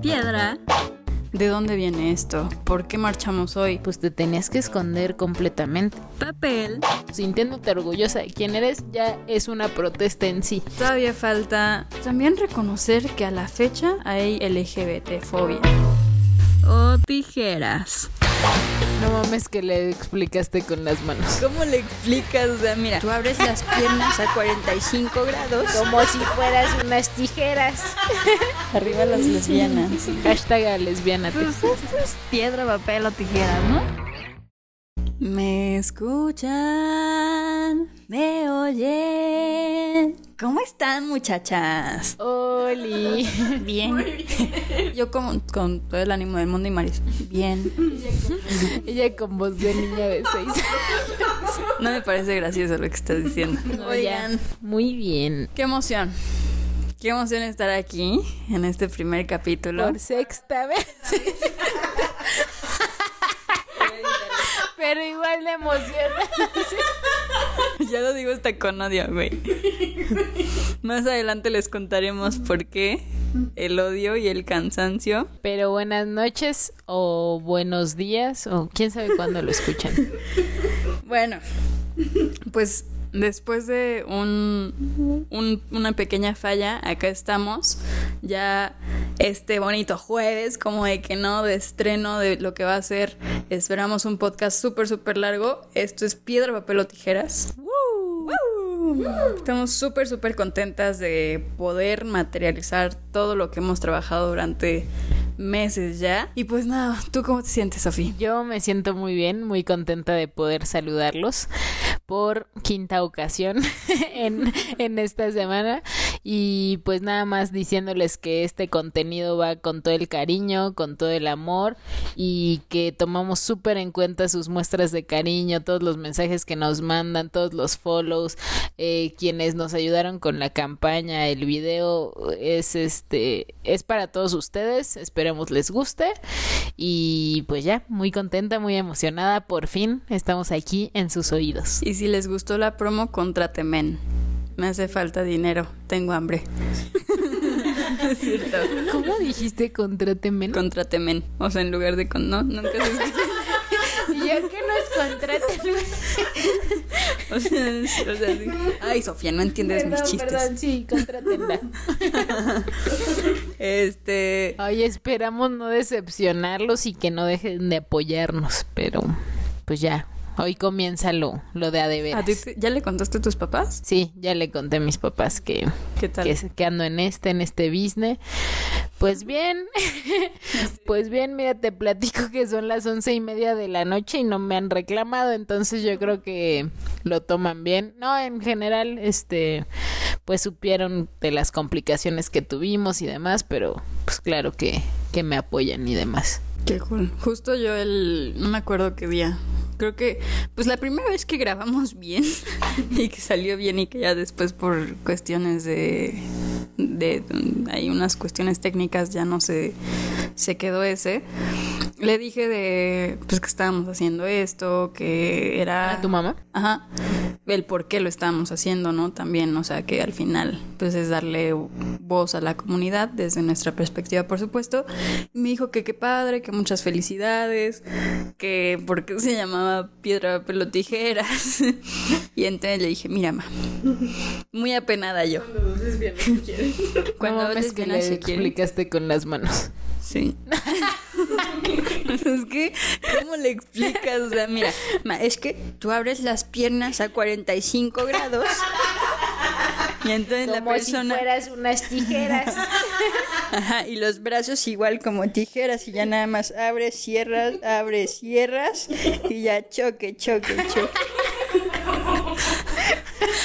Piedra. ¿De dónde viene esto? ¿Por qué marchamos hoy? Pues te tenías que esconder completamente. Papel. Sintiéndote orgullosa de quién eres, ya es una protesta en sí. Todavía falta también reconocer que a la fecha hay LGBT-fobia. O tijeras. No mames que le explicaste con las manos. ¿Cómo le explicas? O sea, mira, tú abres las piernas a 45 grados. Como si fueras unas tijeras. Arriba las lesbianas. Hashtag a lesbiana. Pues esto es piedra, papel o tijeras, ¿no? Me escuchan, me oyen. ¿Cómo están, muchachas? Oli. Bien. Yo como con todo el ánimo del mundo y Maris. Bien. Ella con voz de niña de seis. No me parece gracioso lo que estás diciendo. Oigan, Muy bien. qué emoción. Qué emoción estar aquí en este primer capítulo. Por sexta vez. Pero igual de emociona. Ya lo digo hasta con odio, güey. Más adelante les contaremos por qué el odio y el cansancio. Pero buenas noches o buenos días o quién sabe cuándo lo escuchan. Bueno, pues después de un, un- una pequeña falla, acá estamos. Ya este bonito jueves, como de que no, de estreno de lo que va a ser. Esperamos un podcast súper, súper largo. Esto es Piedra, Papel o Tijeras. ¡Woo! Estamos súper, súper contentas de poder materializar todo lo que hemos trabajado durante meses ya. Y pues nada, ¿tú cómo te sientes, Sofía? Yo me siento muy bien, muy contenta de poder saludarlos por quinta ocasión en, en esta semana y pues nada más diciéndoles que este contenido va con todo el cariño, con todo el amor y que tomamos súper en cuenta sus muestras de cariño, todos los mensajes que nos mandan, todos los follows, eh, quienes nos ayudaron con la campaña, el video es este es para todos ustedes, esperemos les guste y pues ya, muy contenta, muy emocionada, por fin estamos aquí en sus oídos. Si les gustó la promo, contrátemen. Me hace falta dinero, tengo hambre. es cierto. ¿Cómo dijiste contrátenme? Contrátemen. O sea, en lugar de con. No, nunca se escucha. Y yo que nos contraten. O sea, o sea, sí. Ay, Sofía, no entiendes mis chistes. perdón, sí, contrátenla. Este. Ay, esperamos no decepcionarlos y que no dejen de apoyarnos, pero pues ya, hoy comienza lo, lo de a de ¿A ti te- ¿Ya le contaste a tus papás? Sí, ya le conté a mis papás que, ¿Qué tal? que, que ando en este, en este business. Pues bien, pues bien, mira, te platico que son las once y media de la noche y no me han reclamado, entonces yo creo que lo toman bien. No, en general, este, pues supieron de las complicaciones que tuvimos y demás, pero pues claro que, que me apoyan y demás. Qué cool. Justo yo el. No me acuerdo qué día. Creo que. Pues la primera vez que grabamos bien y que salió bien y que ya después por cuestiones de. de hay unas cuestiones técnicas ya no se. se quedó ese. Le dije de. Pues que estábamos haciendo esto, que era. ¿A tu mamá? Ajá. El por qué lo estábamos haciendo, ¿no? También, o sea, que al final, pues es darle voz a la comunidad desde nuestra perspectiva, por supuesto. Y me dijo que qué padre, que muchas felicidades, que por qué se llamaba piedra, pelo, tijeras. y entonces le dije, mira, ma, muy apenada yo. Cuando no lesbianas le se quieren. explicaste con las manos. Sí. es que, ¿cómo le explicas? O sea, mira, es que tú abres las piernas a 45 grados y entonces la persona... fueras unas tijeras. Ajá, y los brazos igual como tijeras y ya nada más abres, cierras, abres, cierras y ya choque, choque, choque.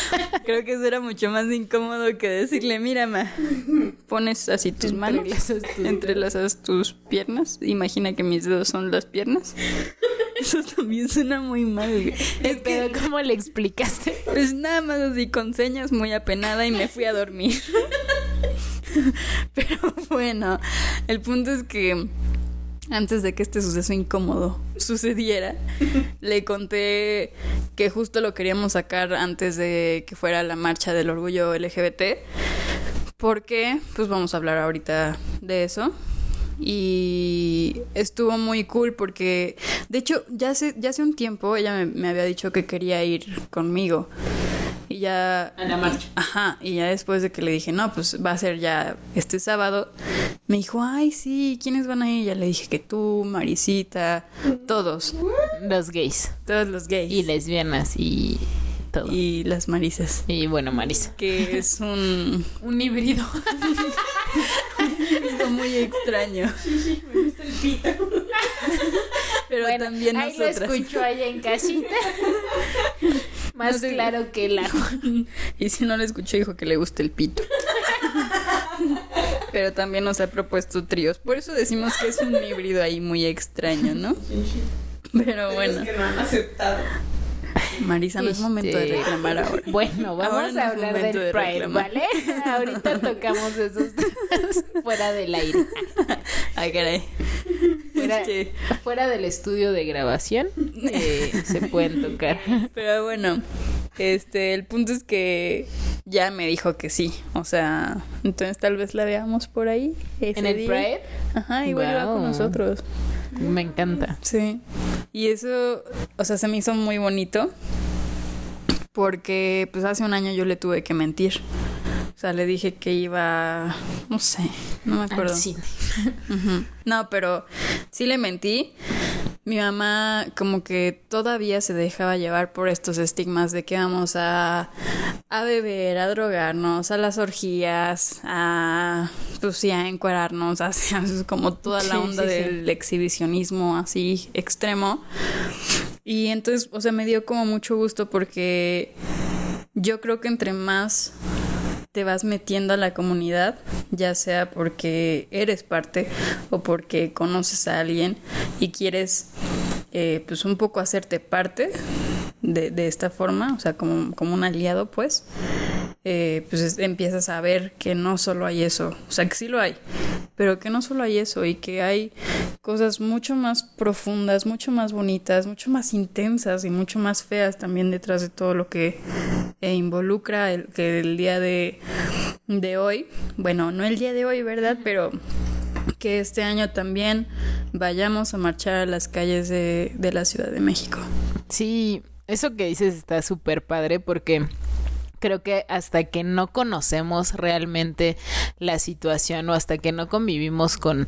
Creo que eso era mucho más incómodo que decirle, mira, ma, pones así tus manos, Entrelazas tus piernas, imagina que mis dedos son las piernas. Eso también suena muy mal. Es que, ¿cómo le explicaste? pues nada más así con señas, muy apenada y me fui a dormir. Pero bueno, el punto es que antes de que este suceso incómodo sucediera, le conté que justo lo queríamos sacar antes de que fuera la marcha del orgullo LGBT. Porque, pues vamos a hablar ahorita de eso. y estuvo muy cool porque, de hecho, ya hace, ya hace un tiempo ella me, me había dicho que quería ir conmigo. Y ya... A la marcha. Ajá, y ya después de que le dije, no, pues va a ser ya este sábado, me dijo, ay, sí, ¿quiénes van a ir? Ya le dije que tú, Marisita, todos, Los gays. todos los gays. Y lesbianas y todo. Y, Y las Marisas. bueno, Marisa. Que es un Un híbrido. híbrido muy extraño. Me gusta el pito. Pero Bueno, también ahí nosotras. lo escucho allá en casita. Más No sé. claro que el agua. Y si no lo escuchó, dijo que le gusta el pito. Pero también nos ha propuesto tríos. Por eso decimos que es un híbrido ahí muy extraño, ¿no? Pero bueno, que no han aceptado. Marisa, no es momento de Este, reclamar ahora. Bueno, vamos a hablar del de Pride, reclamar. ¿vale? Ahorita tocamos esos temas fuera del aire. Ay, caray. Fuera, Este, fuera del estudio de grabación eh, se pueden tocar. pero bueno, este, el punto es que ya me dijo que sí. O sea, entonces tal vez la veamos por ahí. ese ¿En el día. Pride? Ajá, igual va con nosotros. Me encanta. Sí. Y eso, o sea, se me hizo muy bonito porque pues hace un año yo le tuve que mentir. O sea, le dije que iba, no sé, no me acuerdo. Al cine. Ujú. No, pero sí le mentí. Mi mamá como que todavía se dejaba llevar por estos estigmas de que vamos a, a beber, a drogarnos, a las orgías, a pues sí, a encuerarnos, como toda la onda sí, sí. del exhibicionismo así extremo. Y entonces, o sea, me dio como mucho gusto porque yo creo que entre más te vas metiendo a la comunidad, ya sea porque eres parte o porque conoces a alguien y quieres eh, pues un poco hacerte parte de, de esta forma, o sea, como, como un aliado, pues, eh, pues es- empiezas a ver que no solo hay eso, o sea, que sí lo hay, pero que no solo hay eso y que hay cosas mucho más profundas, mucho más bonitas, mucho más intensas y mucho más feas también detrás de todo lo que eh, involucra el, que el día de, de hoy, bueno, no el día de hoy, ¿verdad? Pero que este año también vayamos a marchar a las calles de, de la Ciudad de México. Sí, eso que dices está súper padre porque creo que hasta que no conocemos realmente la situación o hasta que no convivimos con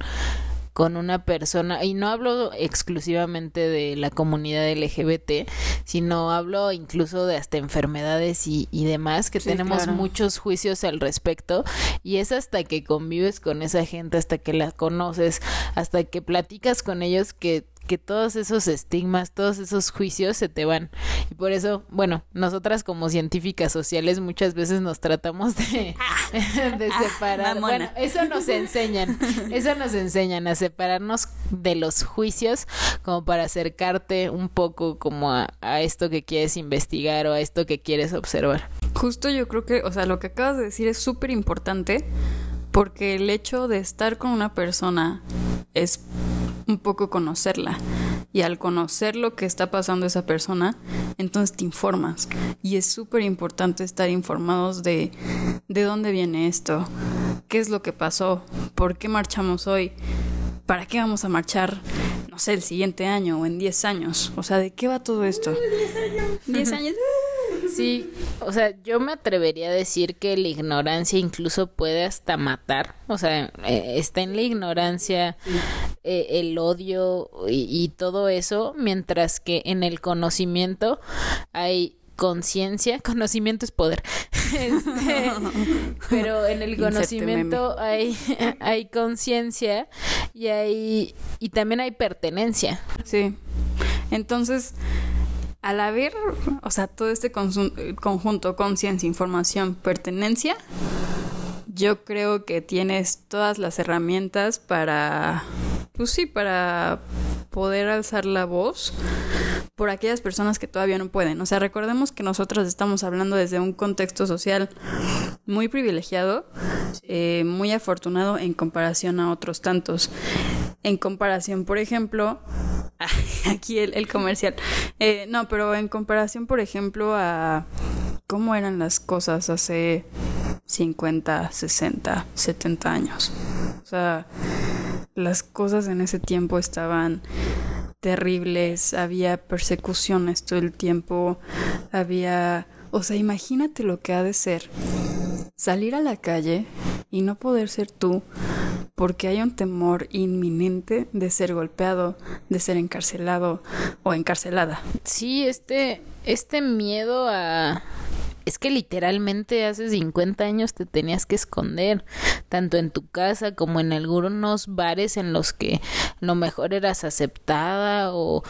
con una persona, y no hablo exclusivamente de la comunidad LGBT, sino hablo incluso de hasta enfermedades y, y demás, que Sí, tenemos claro. muchos juicios al respecto, y es hasta que convives con esa gente, hasta que la conoces, hasta que platicas con ellos que que todos esos estigmas, todos esos juicios se te van. Y por eso, bueno, nosotras como científicas sociales muchas veces nos tratamos de, de separar. mamona. Bueno, eso nos enseñan, eso nos enseñan a separarnos de los juicios como para acercarte un poco como a, a esto que quieres investigar o a esto que quieres observar. Justo yo creo que, o sea, lo que acabas de decir es súper importante porque el hecho de estar con una persona es un poco conocerla. Y al conocer lo que está pasando esa persona, entonces te informas. Y es súper importante estar informados de de dónde viene esto, qué es lo que pasó, por qué marchamos hoy, para qué vamos a marchar, no sé, el siguiente año o en 10 años. O sea, ¿de qué va todo esto? 10 años. Sí, o sea, yo me atrevería a decir que la ignorancia incluso puede hasta matar. O sea, eh, está en la ignorancia eh, el odio y, y todo eso, mientras que en el conocimiento hay conciencia, conocimiento es poder. Este, pero en el conocimiento hay, hay conciencia y hay y también hay pertenencia. Sí. Entonces, al haber, o sea, todo este eh, conjunto, conciencia, información, pertenencia, yo creo que tienes todas las herramientas para, pues sí, para poder alzar la voz por aquellas personas que todavía no pueden. O sea, recordemos que nosotros estamos hablando desde un contexto social muy privilegiado, eh, muy afortunado en comparación a otros tantos. En comparación, por ejemplo, aquí el, el comercial. Eh, no, pero en comparación, por ejemplo, a cómo eran las cosas hace 50, 60, 70 años. O sea, las cosas en ese tiempo estaban terribles, había persecuciones todo el tiempo, había... O sea, imagínate lo que ha de ser salir a la calle y no poder ser tú porque hay un temor inminente de ser golpeado, de ser encarcelado o encarcelada. Sí, este, este miedo a, es que literalmente hace 50 años te tenías que esconder, tanto en tu casa como en algunos bares en los que lo mejor eras aceptada o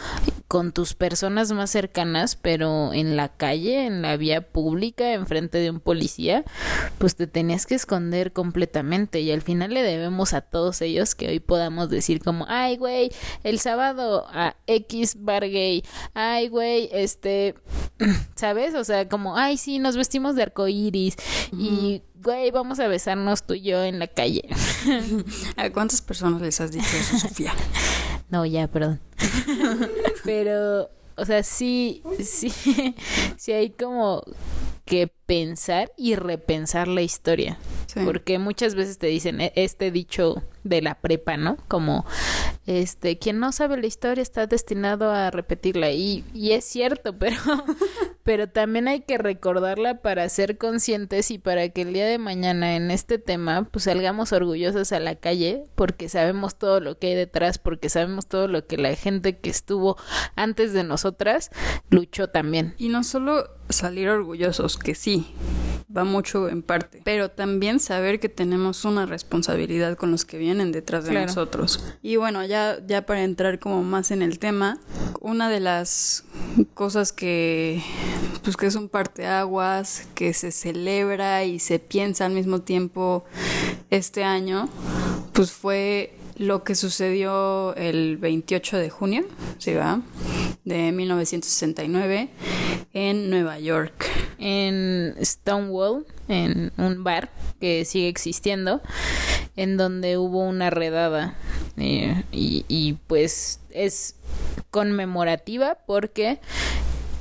con tus personas más cercanas, pero en la calle, en la vía pública, enfrente de un policía, pues te tenías que esconder completamente y al final le debemos a todos ellos que hoy podamos decir como, ay güey, el sábado a X bar gay, ay güey, este, ¿sabes? O sea, como, ay sí, nos vestimos de arco iris y, güey, vamos a besarnos tú y yo en la calle. ¿A cuántas personas les has dicho eso, Sofía? no, ya, perdón. Pero, o sea, sí, sí, sí hay como que pensar y repensar la historia. Porque muchas veces te dicen e, este dicho de la prepa, ¿no? Como, este, quien no sabe la historia está destinado a repetirla. Y, y es cierto, pero, pero también hay que recordarla para ser conscientes y para que el día de mañana en este tema, pues salgamos orgullosos a la calle, porque sabemos todo lo que hay detrás, porque sabemos todo lo que la gente que estuvo antes de nosotras luchó también. Y no solo salir orgullosos, que sí, va mucho en parte, pero también saber que tenemos una responsabilidad con los que vienen detrás de nosotros. Y bueno, ya, ya para entrar como más en el tema, una de las cosas que pues que es un parteaguas, que se celebra y se piensa al mismo tiempo este año, pues fue lo que sucedió el 28 de junio, ¿sí va? De 1969 en Nueva York. En Stonewall, en un bar que sigue existiendo, en donde hubo una redada. Eh, y, y pues es conmemorativa porque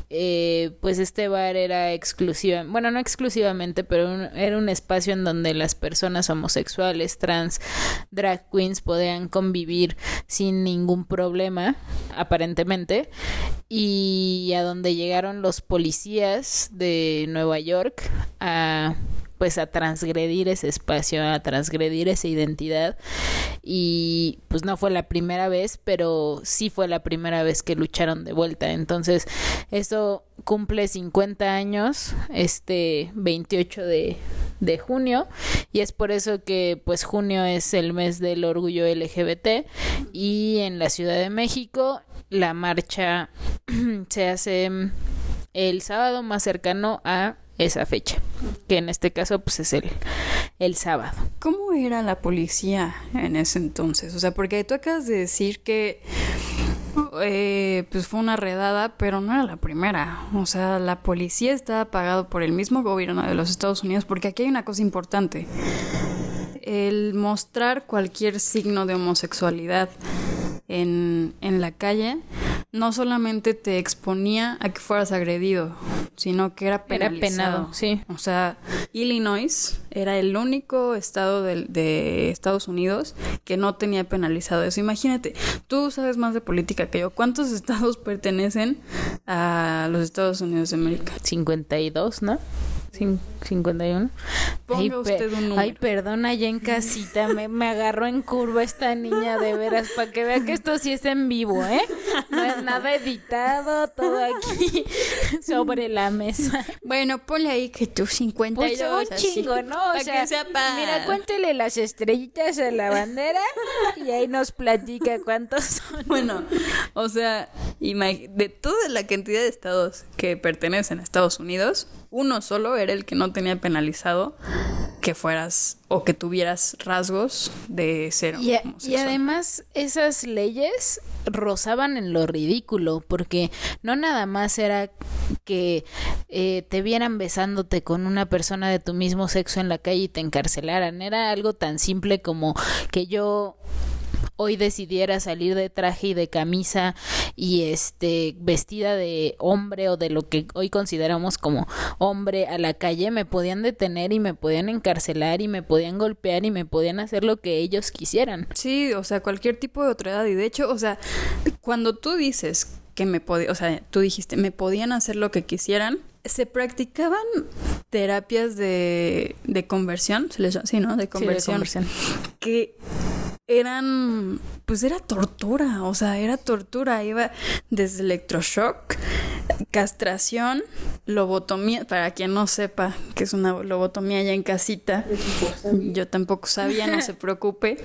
eh, pues este bar era exclusiva, bueno, no exclusivamente, pero era un espacio en donde las personas homosexuales, trans, drag queens podían convivir sin ningún problema, aparentemente, y a donde llegaron los policías de Nueva York a pues a transgredir ese espacio, a transgredir esa identidad. Y pues no fue la primera vez, pero sí fue la primera vez que lucharon de vuelta. Entonces, eso cumple 50 años este 28 de, de junio. Y es por eso que pues junio es el mes del orgullo LGBT y en la Ciudad de México la marcha se hace el sábado más cercano a esa fecha, que en este caso pues es el, el sábado. ¿Cómo era la policía en ese entonces? O sea, porque tú acabas de decir que eh, pues fue una redada, pero no era la primera. O sea, la policía estaba pagado por el mismo gobierno de los Estados Unidos, porque aquí hay una cosa importante. El mostrar cualquier signo de homosexualidad en, en la calle no solamente te exponía a que fueras agredido, sino que era penalizado. Era penado, sí. O sea, Illinois era el único estado de, de, Estados Unidos que no tenía penalizado eso. Imagínate, tú sabes más de política que yo. ¿Cuántos estados pertenecen a los Estados Unidos de América? 52, ¿no? 51. Ponga ay, usted un número. Ay, perdona, ya en casita me, me agarró en curva esta niña de veras, para que vea que esto sí es en vivo, ¿eh? No es nada editado, todo aquí sobre la mesa. Bueno, ponle ahí que tú 52. Pues un chingo, ¿no? O para sea, que sepa. mira, cuéntele las estrellitas a la bandera y ahí nos platica cuántos son. Bueno, o sea, de toda la cantidad de estados que pertenecen a Estados Unidos, uno solo era el que no tenía penalizado que fueras o que tuvieras rasgos de ser Y, y además esas leyes rozaban en lo ridículo, porque no nada más era que eh, te vieran besándote con una persona de tu mismo sexo en la calle y te encarcelaran, era algo tan simple como que yo hoy decidiera salir de traje y de camisa y este vestida de hombre o de lo que hoy consideramos como hombre a la calle, me podían detener y me podían encarcelar y me podían golpear y me podían hacer lo que ellos quisieran. Sí, o sea, cualquier tipo de otredad. Y de hecho, o sea, cuando tú dices que me podían, o sea, tú dijiste, me podían hacer lo que quisieran, se practicaban terapias de, de conversión, se les llama, sí, ¿no? De conversión, conversión. que eran, pues era tortura, o sea, era tortura, iba desde electroshock, castración, lobotomía, para quien no sepa que es una lobotomía ya en casita, yo tampoco sabía, no se preocupe,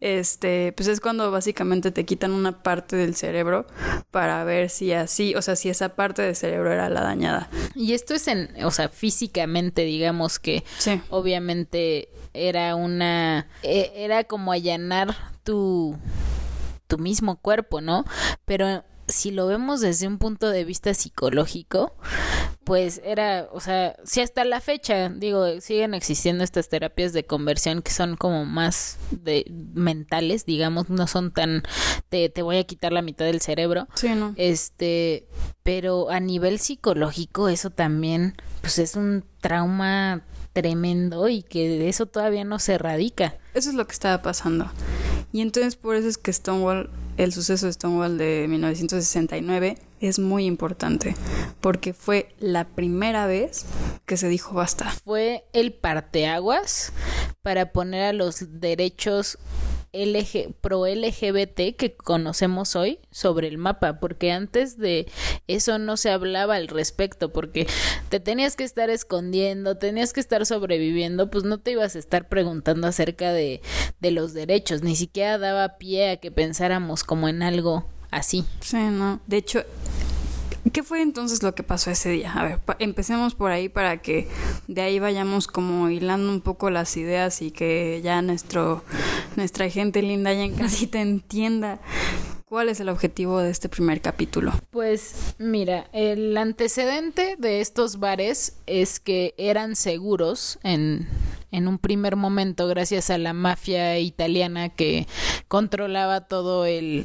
este, pues es cuando básicamente te quitan una parte del cerebro para ver si así, o sea, si esa parte del cerebro era la dañada. Y esto es en, o sea, físicamente, digamos que Sí. obviamente era una, e- era como allanar tu, tu mismo cuerpo, ¿no? Pero si lo vemos desde un punto de vista psicológico, pues era, o sea, si hasta la fecha, digo, siguen existiendo estas terapias de conversión que son como más de mentales, digamos, no son tan, te, te voy a quitar la mitad del cerebro, Sí, ¿no? este, pero a nivel psicológico eso también, pues es un trauma tremendo y que de eso todavía no se erradica. Eso es lo que estaba pasando. Y entonces por eso es que Stonewall, el suceso de Stonewall de 1969 es muy importante, porque fue la primera vez que se dijo basta. Fue el parteaguas para poner a los derechos LG, pro LGBT que conocemos hoy sobre el mapa, porque antes de eso no se hablaba al respecto, porque te tenías que estar escondiendo, tenías que estar sobreviviendo, pues no te ibas a estar preguntando acerca de, de los derechos, ni siquiera daba pie a que pensáramos como en algo así. Sí, ¿no? De hecho, ¿qué fue entonces lo que pasó ese día? A ver, empecemos por ahí para que de ahí vayamos como hilando un poco las ideas y que ya nuestro, nuestra gente linda ya en casita entienda cuál es el objetivo de este primer capítulo. Pues mira, el antecedente de estos bares es que eran seguros en, en un primer momento gracias a la mafia italiana que controlaba todo el,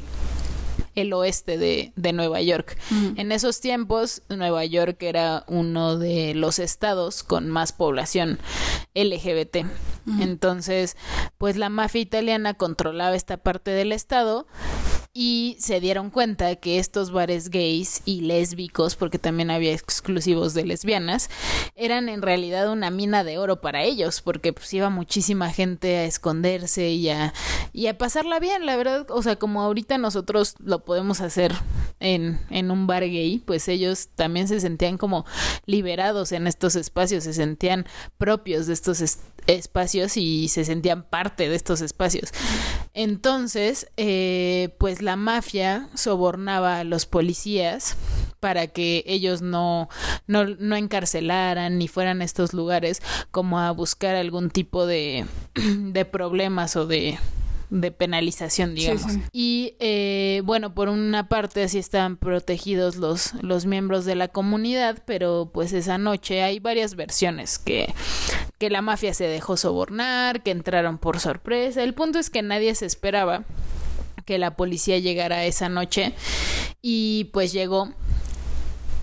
el oeste de, de Nueva York. En esos tiempos, Nueva York era uno de los estados con más población LGBT. Entonces, pues la mafia italiana controlaba esta parte del estado y se dieron cuenta que estos bares gays y lésbicos, porque también había exclusivos de lesbianas, eran en realidad una mina de oro para ellos, porque pues iba muchísima gente a esconderse y a, y a pasarla bien, la verdad, o sea, como ahorita nosotros lo podemos hacer en, en un bar gay, pues ellos también se sentían como liberados en estos espacios, se sentían propios de estos es- espacios y se sentían parte de estos espacios. Entonces, eh, pues la mafia sobornaba a los policías para que ellos no, no, no encarcelaran ni fueran a estos lugares como a buscar algún tipo de, de problemas o de de penalización, digamos. sí. Y eh, bueno, por una parte así estaban protegidos los, los miembros de la comunidad, pero pues esa noche hay varias versiones que, que la mafia se dejó sobornar, que entraron por sorpresa. El punto es que nadie se esperaba que la policía llegara esa noche y pues llegó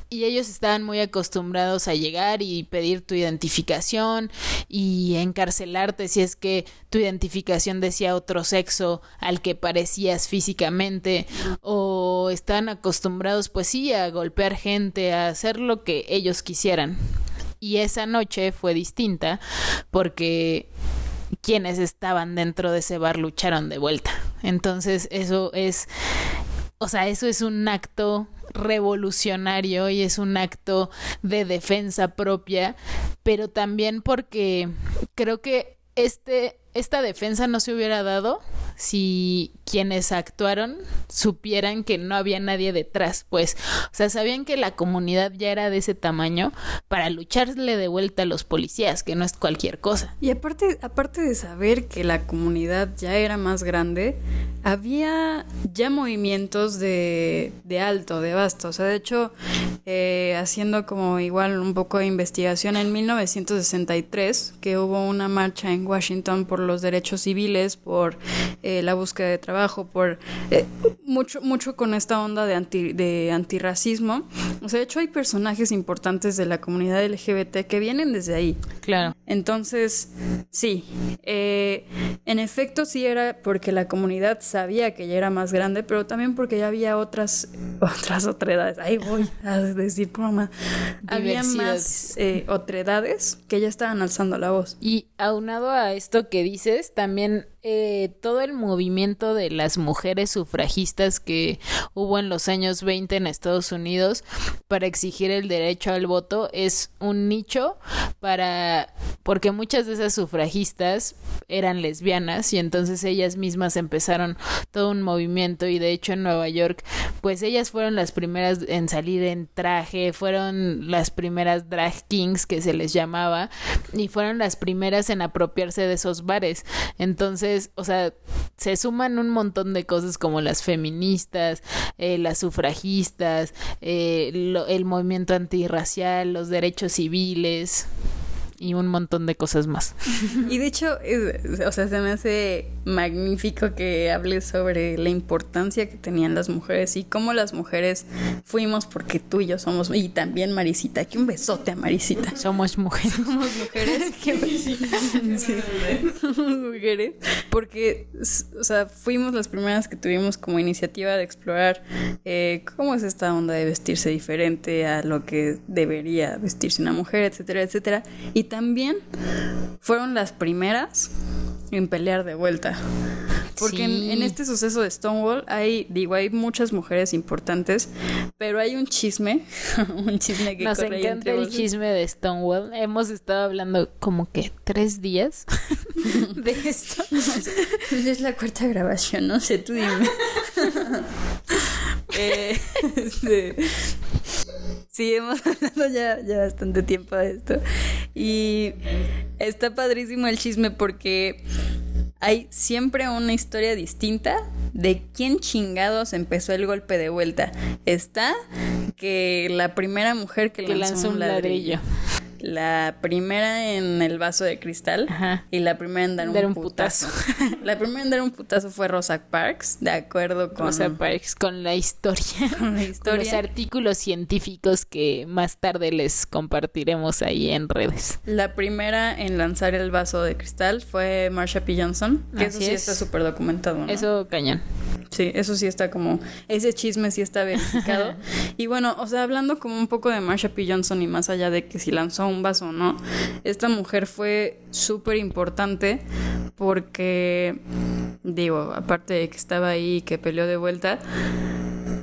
y ellos estaban muy acostumbrados a llegar y pedir tu identificación y encarcelarte si es que tu identificación decía otro sexo al que parecías físicamente o estaban acostumbrados pues sí a golpear gente, a hacer lo que ellos quisieran. Y esa noche fue distinta porque quienes estaban dentro de ese bar lucharon de vuelta. Entonces eso es o sea, eso es un acto revolucionario y es un acto de defensa propia, pero también porque creo que este esta defensa no se hubiera dado si quienes actuaron supieran que no había nadie detrás, pues, o sea, sabían que la comunidad ya era de ese tamaño para lucharle de vuelta a los policías, que no es cualquier cosa. Y aparte, aparte de saber que la comunidad ya era más grande, había ya movimientos de, de alto, de vasto. O sea, de hecho, eh, haciendo como igual un poco de investigación en 1963, que hubo una marcha en Washington por los derechos civiles, por eh, la búsqueda de trabajo, por eh, mucho, mucho con esta onda de, anti, de antirracismo. O sea, de hecho hay personajes importantes de la comunidad LGBT que vienen desde ahí. Claro. Entonces, sí, eh, en efecto sí era porque la comunidad sabía que ya era más grande, pero también porque ya había otras, otras otredades. Ahí voy a decir broma. Había más eh, otredades que ya estaban alzando la voz. Y aunado a esto que dices, también eh, todo el movimiento de las mujeres sufragistas que hubo en los años 20 en Estados Unidos para exigir el derecho al voto es un nicho para porque muchas de esas sufragistas eran lesbianas y entonces ellas mismas empezaron todo un movimiento y de hecho en Nueva York pues ellas fueron las primeras en salir en traje, fueron las primeras drag kings que se les llamaba y fueron las primeras en apropiarse de esos bares. Entonces, o sea, se suman un montón de cosas como las feministas, eh, las sufragistas, eh, lo- el movimiento antirracial, los derechos civiles y un montón de cosas más. Y de hecho, es- o sea, se me hace magnífico que hables sobre la importancia que tenían las mujeres y cómo las mujeres fuimos porque tú y yo somos, y también Marisita, aquí un besote a Marisita. Somos mujeres. Somos mujeres. Sí. Somos mujeres. Porque, o sea, fuimos las primeras que tuvimos como iniciativa de explorar eh, cómo es esta onda de vestirse diferente a lo que debería vestirse una mujer, etcétera, etcétera. Y también fueron las primeras en pelear de vuelta. Porque en, Sí. en este suceso de Stonewall hay, digo, hay muchas mujeres importantes, pero hay un chisme, un chisme que Nos corre encanta el chisme de Stonewall. Hemos estado hablando como que tres días de esto. Es la cuarta grabación, no sé, tú dime. Eh, este, sí, hemos hablado ya, ya bastante tiempo de esto. Y está padrísimo el chisme porque hay siempre una historia distinta de quién chingados empezó el golpe de vuelta. Está que la primera mujer que, Que lanzó un ladrillo. La primera en el vaso de cristal Ajá. y la primera en dar un, Dar un putazo. la primera en dar un putazo fue Rosa Parks, de acuerdo con, Rosa Parks con la historia. con la Con los artículos científicos que más tarde les compartiremos ahí en redes. La primera en lanzar el vaso de cristal fue Marsha P. Johnson, que eso sí es. está súper documentado, ¿no? Eso cañón. Sí, eso sí está como, ese chisme sí está verificado. y bueno, o sea, hablando como un poco de Marsha P. Johnson y más allá de que si lanzó un vaso no, esta mujer fue súper importante porque, digo, aparte de que estaba ahí y que peleó de vuelta,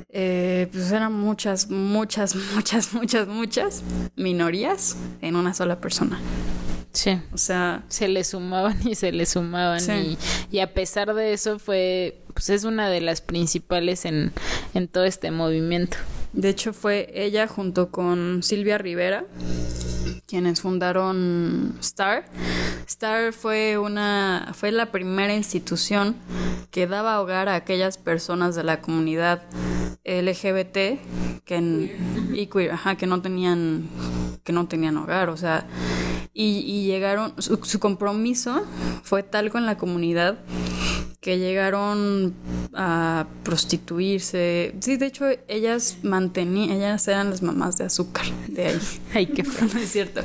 eh, pues eran muchas, muchas, muchas, muchas, muchas minorías en una sola persona. Sí. O sea, Se le sumaban y se le sumaban Sí. y, y a pesar de eso fue, pues es una de las principales en, en todo este movimiento. De hecho, fue ella junto con Silvia Rivera quienes fundaron Star. Star fue una fue la primera institución que daba hogar a aquellas personas de la comunidad LGBT que que no tenían que no tenían hogar, o sea, y, y llegaron su, su compromiso fue tal con la comunidad que llegaron a prostituirse. Sí, de hecho, ellas mantenían, ellas eran las mamás de azúcar de ahí. Ay, qué feo. No es cierto.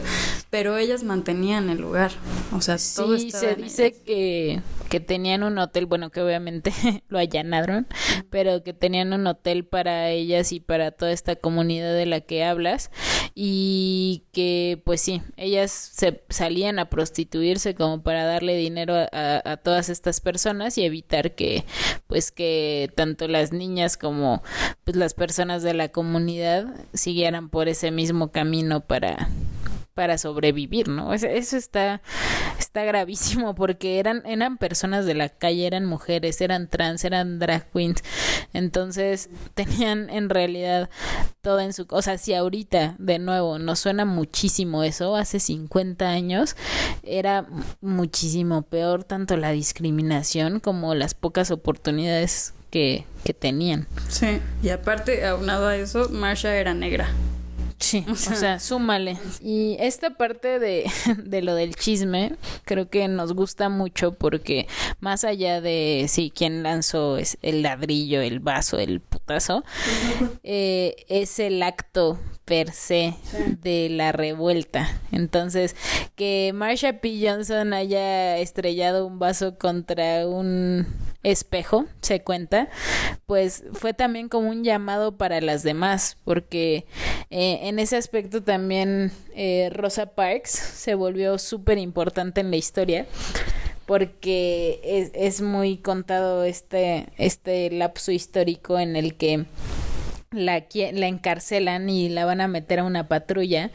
Pero ellas mantenían el lugar. O sea, Sí, se dice que, que tenían un hotel, bueno, que obviamente lo allanaron, pero que tenían un hotel para ellas y para toda esta comunidad de la que hablas y que pues sí, ellas se salían a prostituirse como para darle dinero a todas estas personas y evitar que pues que tanto las niñas como pues las personas de la comunidad siguieran por ese mismo camino para para sobrevivir, ¿no? Eso, está, está gravísimo porque eran, eran personas de la calle, eran mujeres, eran trans, eran drag queens, Entonces tenían en realidad todo en su... O sea, si ahorita de nuevo nos suena muchísimo eso, hace 50 años era muchísimo peor tanto la discriminación como las pocas oportunidades que, que tenían. Sí, y aparte, aunado a eso, Marsha era negra. Sí, o sea, súmale. Y esta parte de, de, lo del chisme, creo que nos gusta mucho porque más allá de sí, quién lanzó el ladrillo, el vaso, el putazo, eh, es el acto per se de la revuelta. Entonces, que Marsha P. Johnson haya estrellado un vaso contra un espejo, se cuenta, pues fue también como un llamado para las demás, porque eh, en ese aspecto también eh, Rosa Parks se volvió súper importante en la historia porque es, es muy contado este, este lapso histórico en el que la, la encarcelan y la van a meter a una patrulla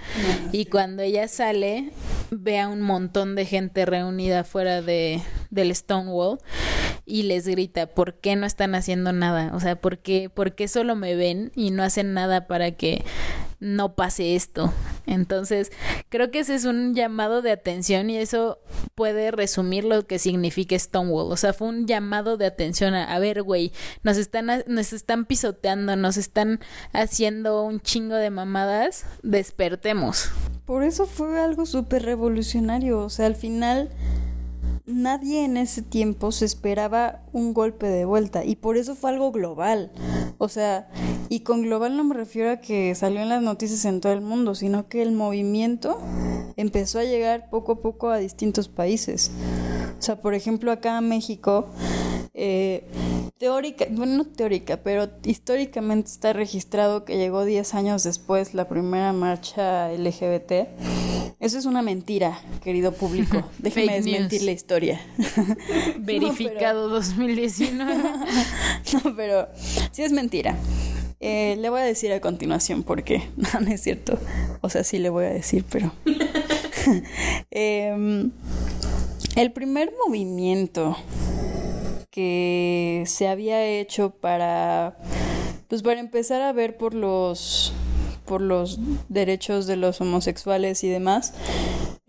y cuando ella sale ve a un montón de gente reunida fuera de, del Stonewall y les grita, ¿por qué no están haciendo nada? O sea, ¿por qué, ¿por qué solo me ven y no hacen nada para que no pase esto? Entonces, creo que ese es un llamado de atención y eso puede resumir lo que significa Stonewall. O sea, fue un llamado de atención a, a ver, güey, nos están, nos están pisoteando, nos están haciendo un chingo de mamadas, despertemos. Por eso fue algo súper revolucionario. O sea, al final nadie en ese tiempo se esperaba un golpe de vuelta y por eso fue algo global. O sea, y con global no me refiero a que salió en las noticias en todo el mundo, sino que el movimiento empezó a llegar poco a poco a distintos países. O sea, por ejemplo, acá en México, eh, teórica, bueno, no teórica, pero históricamente está registrado que llegó 10 años después la primera marcha LGBT. Eso es una mentira, querido público. Déjeme desmentir la historia. Verificado 2019. no, pero sí es mentira. Eh, le voy a decir a continuación por qué. No, no es cierto. O sea, sí le voy a decir, pero... eh, el primer movimiento que se había hecho para pues para empezar a ver por los por los derechos de los homosexuales y demás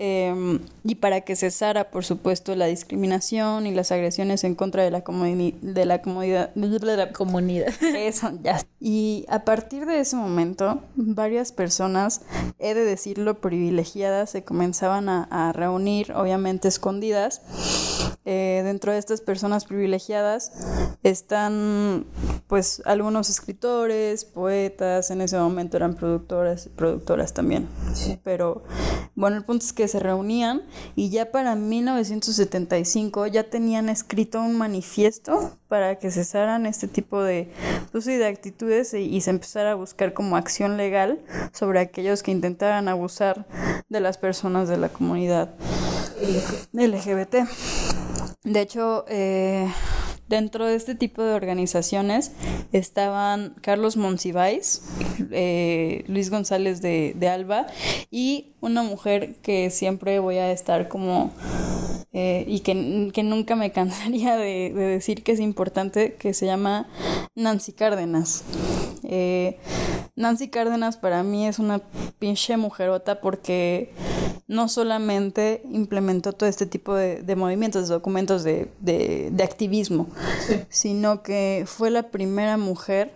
eh, y para que cesara por supuesto la discriminación y las agresiones en contra de la de la comunidad de la comunidad. Eso ya. Y a partir de ese momento varias personas he de decirlo privilegiadas se comenzaban a, a reunir obviamente escondidas eh, dentro de estas personas privilegiadas están pues algunos escritores, poetas, en ese momento eran productoras, productoras también. Sí. Pero bueno, el punto es que se reunían y ya para 1975 ya tenían escrito un manifiesto para que cesaran este tipo de, pues, de actitudes y, y se empezara a buscar como acción legal sobre aquellos que intentaran abusar de las personas de la comunidad LGBT. De hecho, eh, dentro de este tipo de organizaciones estaban Carlos Monsiváis, eh, Luis González de, de, Alba y una mujer que siempre voy a estar como eh, y que, que, nunca me cansaría de, de, decir que es importante, que se llama Nancy Cárdenas. Eh, Nancy Cárdenas para mí es una pinche mujerota porque no solamente implementó todo este tipo de, de movimientos, de documentos de, de, de activismo, sí. sino que fue la primera mujer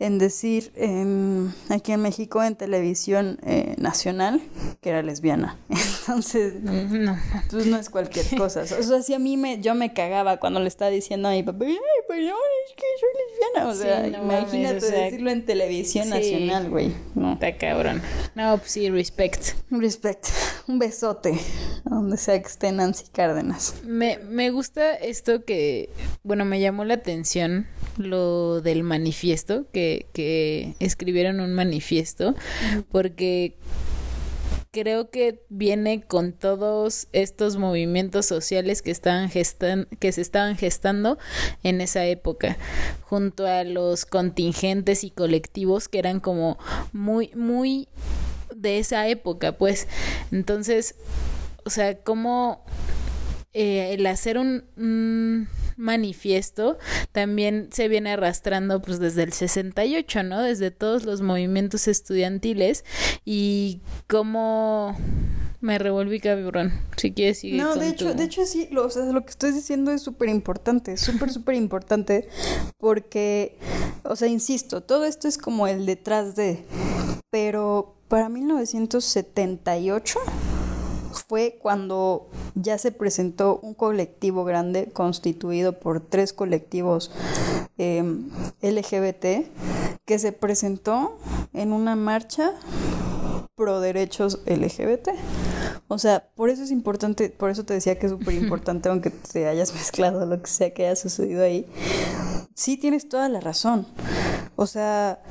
en decir en, aquí en México en televisión eh, nacional que era lesbiana. Entonces, no. pues no es cualquier cosa. O sea, si a mí me, yo me cagaba cuando le estaba diciendo a mi papá, ay, perdón, es que soy lesbiana. O sea, sí, no imagínate mames, o sea, decirlo en televisión sí. nacional, güey. No. Está cabrón. No, pues sí, respect. Respect. Un besote donde sea que esté Nancy Cárdenas. Me, me gusta esto que, bueno, me llamó la atención lo del manifiesto, que, que escribieron un manifiesto, porque creo que viene con todos estos movimientos sociales que estaban gestan que se estaban gestando en esa época junto a los contingentes y colectivos que eran como muy muy de esa época pues entonces o sea como eh, el hacer un, un manifiesto también se viene arrastrando pues desde el 68, ¿no? Desde todos los movimientos estudiantiles y cómo me revolví cabrón. Si quieres seguir No, con de hecho, tu- de hecho sí, lo, o sea, lo que estoy diciendo es súper importante, súper, súper importante, porque, o sea, insisto, todo esto es como el detrás de, pero para 1978 fue cuando ya se presentó un colectivo grande constituido por tres colectivos eh, LGBT que se presentó en una marcha pro derechos LGBT. O sea, por eso es importante, por eso te decía que es súper importante, aunque te hayas mezclado lo que sea que haya sucedido ahí. Sí, tienes toda la razón. O sea,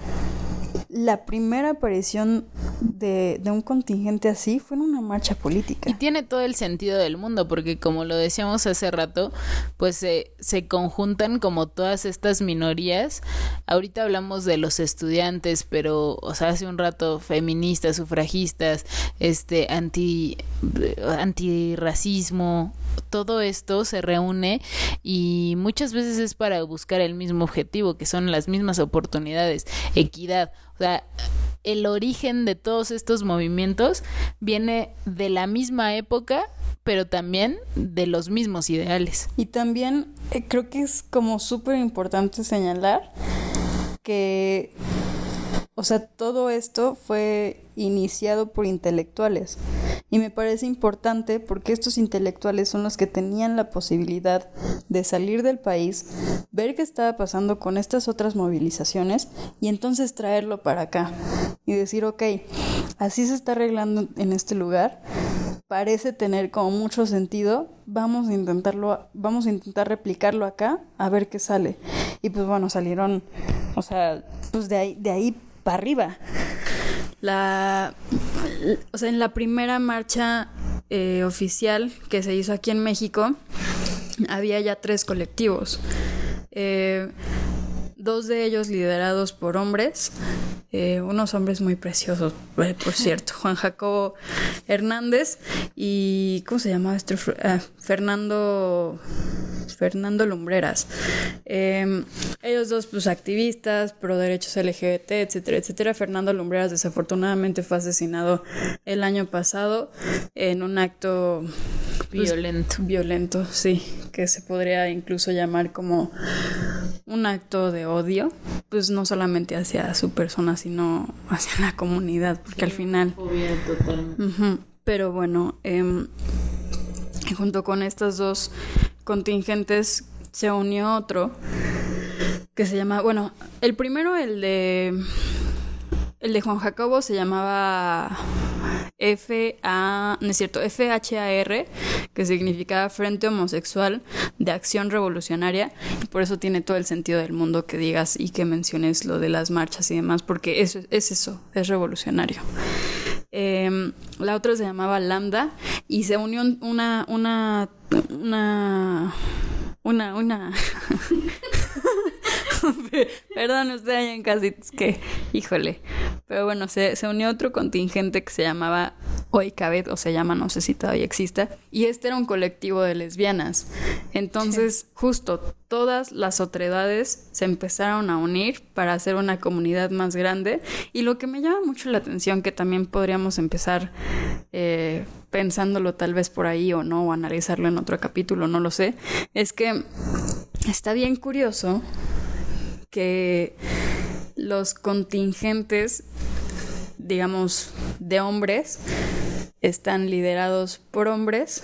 la primera aparición de, de un contingente así fue en una marcha política. Y tiene todo el sentido del mundo, porque como lo decíamos hace rato, pues se, se conjuntan como todas estas minorías. Ahorita hablamos de los estudiantes, pero, o sea, hace un rato feministas, sufragistas, este, anti, antirracismo, todo esto se reúne y muchas veces es para buscar el mismo objetivo, que son las mismas oportunidades, equidad. O sea, el origen de todos estos movimientos viene de la misma época, pero también de los mismos ideales. Y también eh, creo que es como súper importante señalar que, o sea, todo esto fue iniciado por intelectuales. Y me parece importante porque estos intelectuales son los que tenían la posibilidad de salir del país, ver qué estaba pasando con estas otras movilizaciones y entonces traerlo para acá y decir, ok, así se está arreglando en este lugar, parece tener como mucho sentido, vamos a intentarlo, vamos a intentar replicarlo acá a ver qué sale. Y pues bueno, salieron, o sea, pues de ahí, de ahí arriba. La, o sea, en la primera marcha eh, oficial que se hizo aquí en México, había ya tres colectivos. Eh, dos de ellos liderados por hombres, eh, unos hombres muy preciosos, eh, por cierto, Juan Jacobo Hernández y, ¿cómo se llamaba este? Ah, Fernando... Fernando Lumbreras. Eh, ellos dos, pues activistas, pro derechos LGBT, etcétera, etcétera. Fernando Lumbreras desafortunadamente fue asesinado el año pasado en un acto pues, Violento. Violento, sí, que se podría incluso llamar como un acto de odio, pues no solamente hacia su persona, sino hacia la comunidad, porque al final... Pero bueno, em, junto con estas dos contingentes se unió otro que se llama, bueno, el primero, el de, el de Juan Jacobo se llamaba FA, no es cierto, FHAR, que significaba Frente Homosexual de Acción Revolucionaria, y por eso tiene todo el sentido del mundo que digas y que menciones lo de las marchas y demás, porque eso es eso, es revolucionario. Eh, la otra se llamaba Lambda y se unió una, una, una, una, una. Perdón, ustedes en casitas que, híjole. Pero bueno, se, se unió otro contingente que se llamaba Oikabet, o se llama, no sé si todavía exista. Y este era un colectivo de lesbianas. Entonces, justo todas las otredades se empezaron a unir para hacer una comunidad más grande. Y lo que me llama mucho la atención, que también podríamos empezar eh, pensándolo tal vez por ahí o no, o analizarlo en otro capítulo, no lo sé, es que está bien curioso que los contingentes, digamos, de hombres están liderados por hombres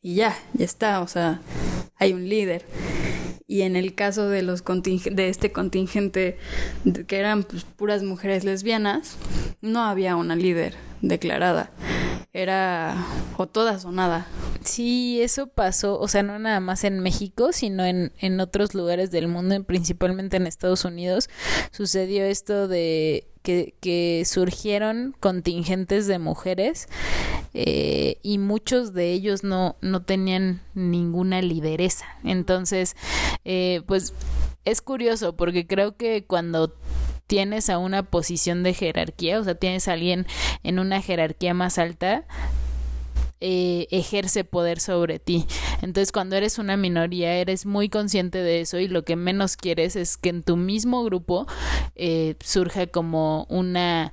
y ya, ya está, o sea, hay un líder. Y en el caso de los de este contingente que eran pues, puras mujeres lesbianas, no había una líder declarada. Era o todas o nada. Sí, eso pasó, o sea, no nada más en México, sino en, en otros lugares del mundo, en- principalmente en Estados Unidos, sucedió esto de que, que surgieron contingentes de mujeres eh, y muchos de ellos no, no tenían ninguna lideresa. Entonces, eh, pues es curioso porque creo que cuando tienes a una posición de jerarquía, o sea, tienes a alguien en una jerarquía más alta, eh, ejerce poder sobre ti. Entonces cuando eres una minoría eres muy consciente de eso y lo que menos quieres es que en tu mismo grupo eh, surja como una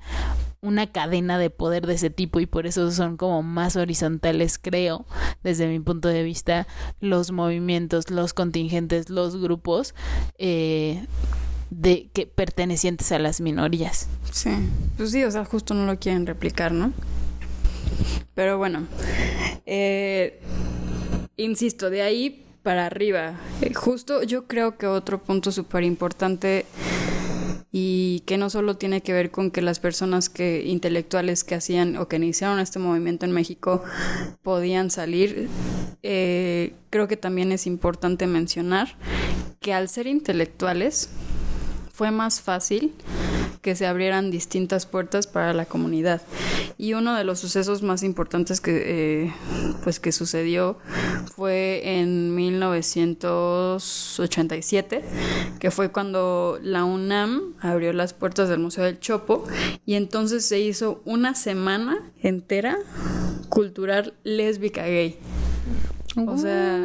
una cadena de poder de ese tipo y por eso son como más horizontales creo desde mi punto de vista los movimientos los contingentes los grupos eh, de que pertenecientes a las minorías Sí, pues sí, o sea, justo no lo quieren replicar, ¿no? Pero bueno, eh, insisto, de ahí para arriba, eh, justo yo creo que otro punto súper importante y que no solo tiene que ver con que las personas que intelectuales que hacían o que iniciaron este movimiento en México podían salir, eh, creo que también es importante mencionar que al ser intelectuales fue más fácil que se abrieran distintas puertas para la comunidad. Y uno de los sucesos más importantes que, eh, pues que sucedió fue en 1987, que fue cuando la UNAM abrió las puertas del Museo del Chopo y entonces se hizo una semana entera cultural lésbica gay. O sea,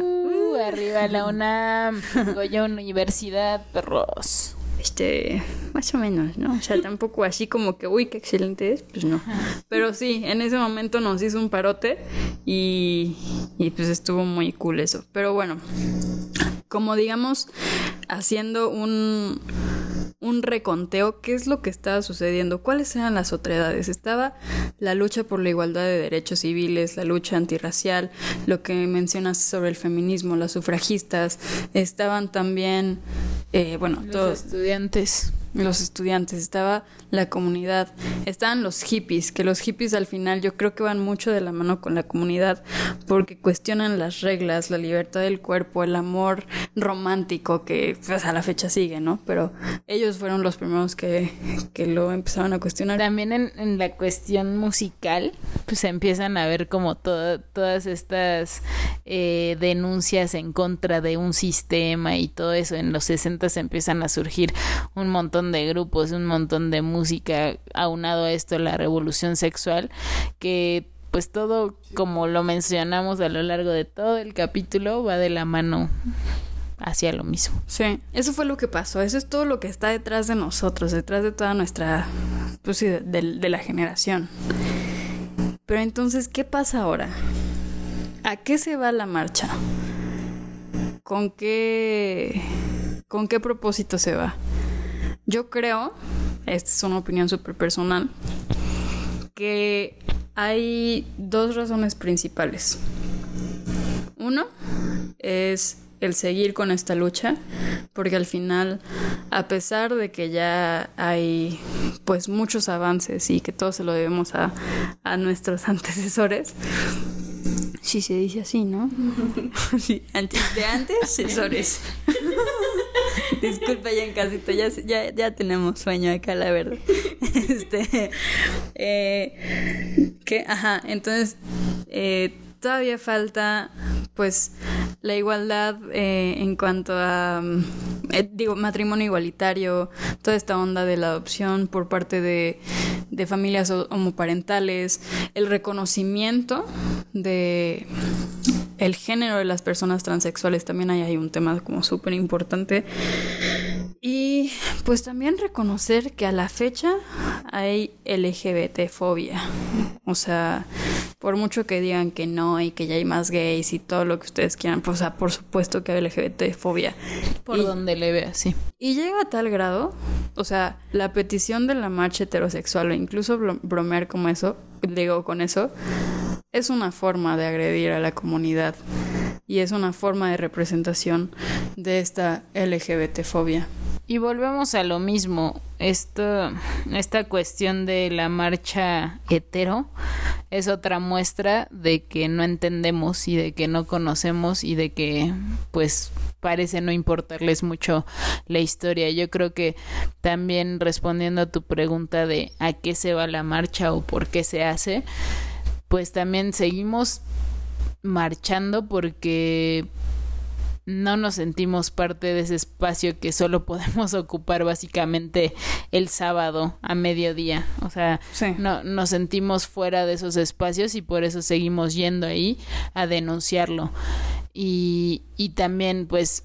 Uh, arriba la UNAM, Goya Universidad, perros. Este, más o menos, ¿no? O sea, tampoco así como que, uy, qué excelente es, pues no. Pero sí, en ese momento nos hizo un parote y, y pues estuvo muy cool eso. Pero bueno, como digamos, haciendo un, un reconteo, ¿qué es lo que estaba sucediendo? ¿Cuáles eran las otredades? Estaba la lucha por la igualdad de derechos civiles, la lucha antirracial, lo que mencionas sobre el feminismo, las sufragistas, estaban también, eh, bueno, Los todos estudiantes. Los estudiantes, estaba la comunidad, estaban los hippies, que los hippies al final yo creo que van mucho de la mano con la comunidad porque cuestionan las reglas, la libertad del cuerpo, el amor romántico que pues, a la fecha sigue, ¿no? Pero ellos fueron los primeros que, que lo empezaron a cuestionar. También en, en la cuestión musical, pues se empiezan a ver como todo- todas estas eh, denuncias en contra de un sistema y todo eso. En los 60 se empiezan a surgir un montón de grupos, un montón de música, aunado a esto la revolución sexual, que pues todo, como lo mencionamos a lo largo de todo el capítulo, va de la mano hacia lo mismo. Sí, eso fue lo que pasó, eso es todo lo que está detrás de nosotros, detrás de toda nuestra, pues sí, de, de la generación. Pero entonces, ¿qué pasa ahora? ¿A qué se va la marcha? ¿Con qué, con qué propósito se va? Yo creo, esta es una opinión súper personal, que hay dos razones principales. Uno es el seguir con esta lucha, porque al final, a pesar de que ya hay pues muchos avances y que todo se lo debemos a, a nuestros antecesores, si se dice así, ¿no? Sí, antes de antecesores. Disculpa ya en casita, ya, ya, ya tenemos sueño acá, la verdad. Este, eh, ¿qué? Ajá, entonces eh, todavía falta pues la igualdad eh, en cuanto a mm, eh, digo matrimonio igualitario toda esta onda de la adopción por parte de, de familias ho- homoparentales el reconocimiento de el género de las personas transexuales también ahí hay un tema como súper importante y pues también reconocer que a la fecha hay LGBT fobia. O sea, por mucho que digan que no y que ya hay más gays y todo lo que ustedes quieran, pues o sea, por supuesto que hay LGBT fobia. Por Y- donde le vea, sí. y llega a tal grado, o sea, la petición de la marcha heterosexual o incluso bro- bromear como eso, digo con eso, es una forma de agredir a la comunidad y es una forma de representación de esta LGBT fobia. Y volvemos a lo mismo, esta cuestión de la marcha hetero es otra muestra de que no entendemos y de que no conocemos y de que pues parece no importarles mucho la historia. Yo creo que también respondiendo a tu pregunta de a qué se va la marcha o por qué se hace, pues también seguimos marchando porque no nos sentimos parte de ese espacio que solo podemos ocupar básicamente el sábado a mediodía. O sea, Sí. no nos sentimos fuera de esos espacios y por eso seguimos yendo ahí a denunciarlo. Y, y también, pues,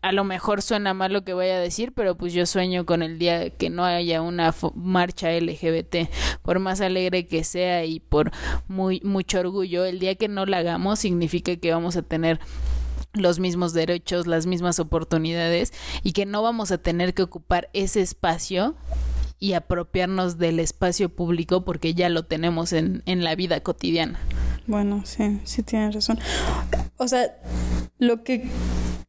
a lo mejor suena mal lo que voy a decir, pero pues yo sueño con el día que no haya una marcha LGBT, por más alegre que sea y por muy mucho orgullo, el día que no la hagamos significa que vamos a tener los mismos derechos, las mismas oportunidades y que no vamos a tener que ocupar ese espacio y apropiarnos del espacio público porque ya lo tenemos en, en la vida cotidiana. Bueno, sí, sí tienes razón. O sea, lo que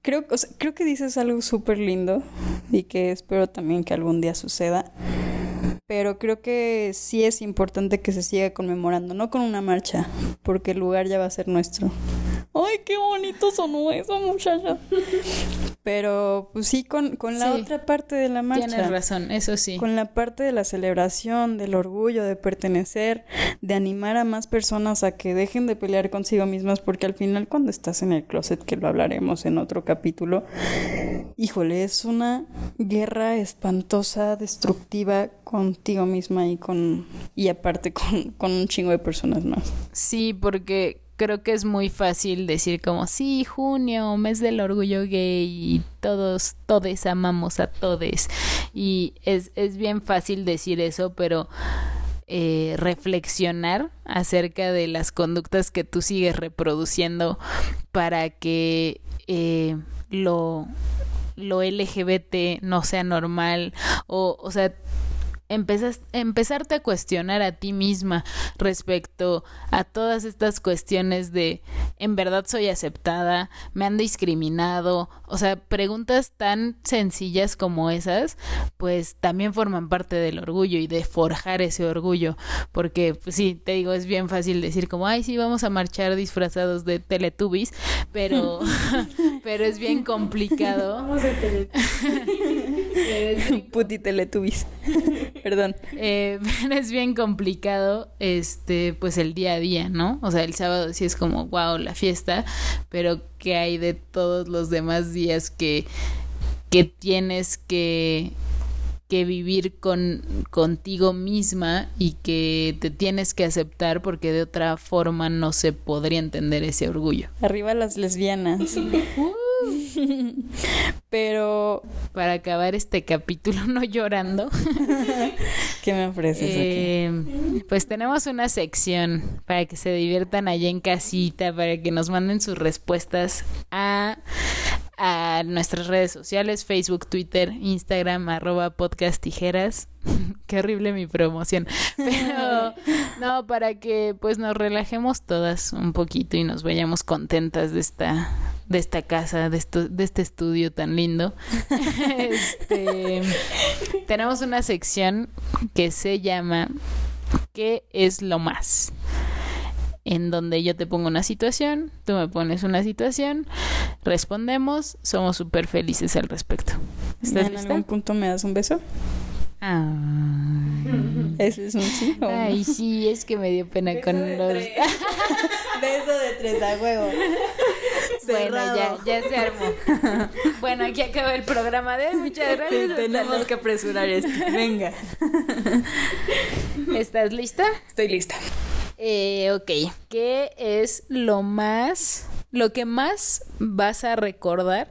creo, creo que dices algo súper lindo y que espero también que algún día suceda. Pero creo que sí es importante que se siga conmemorando, no con una marcha, porque el lugar ya va a ser nuestro. ¡Ay, qué bonito sonó eso, muchacha! Pero pues sí, con, con la Sí. otra parte de la marcha. Tienes razón, eso sí. Con la parte de la celebración, del orgullo, de pertenecer, de animar a más personas a que dejen de pelear consigo mismas, porque al final cuando estás en el closet, que lo hablaremos en otro capítulo, híjole, es una guerra espantosa, destructiva contigo misma y con y aparte con, con un chingo de personas más. Sí, porque creo que es muy fácil decir como, sí, junio, mes del orgullo gay y todos, todes amamos a todes. Y es, es bien fácil decir eso, pero eh, reflexionar acerca de las conductas que tú sigues reproduciendo para que eh, lo, lo LGBT no sea normal o, o sea, empezas, empezarte a cuestionar a ti misma respecto a todas estas cuestiones de en verdad soy aceptada, me han discriminado, o sea, preguntas tan sencillas como esas, pues también forman parte del orgullo y de forjar ese orgullo, porque pues, sí, te digo, es bien fácil decir como, ay, sí, vamos a marchar disfrazados de Teletubbies, pero, pero es bien complicado. Pero es bien Puti Teletubbies. Perdón. eh, pero es bien complicado, este, pues el día a día, ¿no? O sea, el sábado sí es como, wow, la fiesta, pero ¿qué hay de todos los demás días que, que tienes que, que vivir con, contigo misma y que te tienes que aceptar porque de otra forma no se podría entender ese orgullo? Arriba las lesbianas. Pero, Para acabar este capítulo no llorando. ¿qué me ofreces aquí? Eh, pues tenemos una sección para que se diviertan allá en casita, para que nos manden sus respuestas a, a nuestras redes sociales, Facebook, Twitter, Instagram, arroba podcast tijeras. Qué horrible mi promoción. Pero no, para que pues nos relajemos todas un poquito y nos vayamos contentas de esta de esta casa, de, esto, de este estudio tan lindo. Este, tenemos una sección que se llama ¿Qué es lo más? En donde yo te pongo una situación, tú me pones una situación, respondemos, somos súper felices al respecto. ¿Estás ¿En lista? algún punto me das un beso? Ah. ¿Ese es un sí o no? Ay, sí, es que me dio pena con los... Beso de tres a huevo. Bueno, ya, ya se armó. Bueno, aquí acaba el programa de hoy. Muchas gracias. Tenemos que apresurar esto. Venga. ¿Estás lista? Estoy lista. Eh, ok. ¿Qué es lo más, lo que más vas a recordar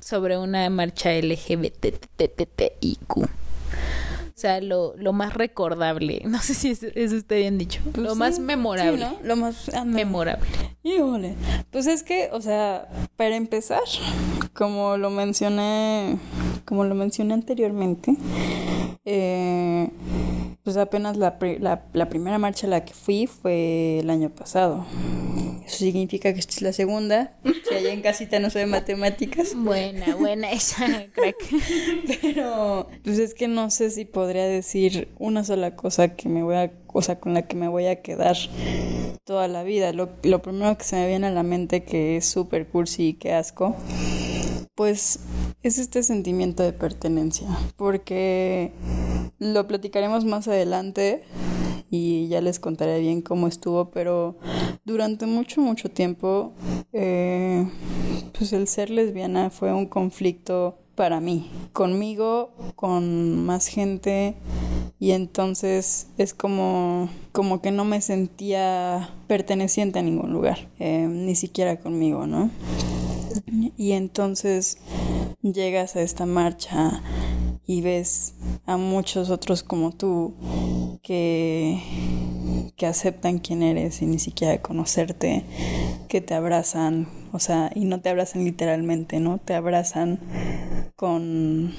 sobre una marcha LGBTTIQ? O sea, lo, lo más recordable. No sé si eso, eso está bien dicho. lo Pues más sí, memorable. sí, ¿no? Lo más ándale. Memorable. Híjole. Pues es que, o sea, para empezar, como lo mencioné, como lo mencioné anteriormente, eh, pues apenas la, pri- la, la primera marcha a la que fui fue el año pasado. Eso significa que esta es la segunda. Si allá en casita no sabe matemáticas. Buena, buena esa, crack. Pero, pues es que no sé si podría decir una sola cosa que me voy a, o sea, con la que me voy a quedar toda la vida. Lo, lo primero que se me viene a la mente que es súper cursi y que asco, pues es este sentimiento de pertenencia. Porque lo platicaremos más adelante y ya les contaré bien cómo estuvo, pero durante mucho, mucho tiempo, eh, pues el ser lesbiana fue un conflicto para mí, conmigo, con más gente y entonces es como, como que no me sentía perteneciente a ningún lugar, eh, ni siquiera conmigo, ¿no? Y entonces llegas a esta marcha y ves a muchos otros como tú que, que aceptan quién eres y ni siquiera conocerte, que te abrazan, o sea, y no te abrazan literalmente, ¿no? Te abrazan con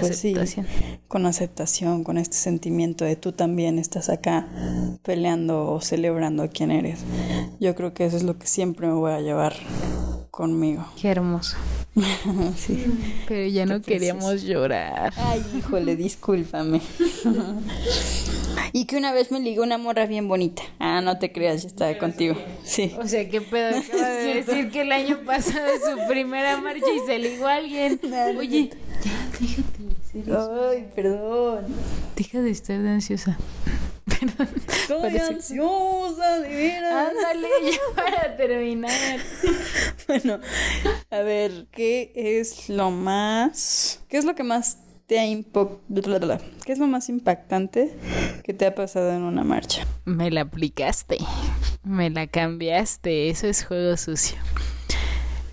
pues sí, Aceptación. con aceptación, con este sentimiento de tú también estás acá peleando o celebrando quién eres. Yo creo que eso es lo que siempre me voy a llevar conmigo. Qué hermoso. sí. Pero ya no queríamos llorar. Ay, híjole, discúlpame. y que una vez me ligó una morra bien bonita. Ah, no te creas, yo estaba contigo. Sí. O sea, qué pedo. Acaba de decir que el año pasado es su primera marcha y se ligó a alguien. Oye, ya, déjate. Ay, perdón. Deja de estar de ansiosa. Estoy ansiosa, de veras. Ándale, ya para terminar. Bueno, a ver, ¿qué es lo más. ¿Qué es lo que más te ha impo- ¿Qué es lo más impactante que te ha pasado en una marcha? Me la aplicaste. Me la cambiaste. Eso es juego sucio.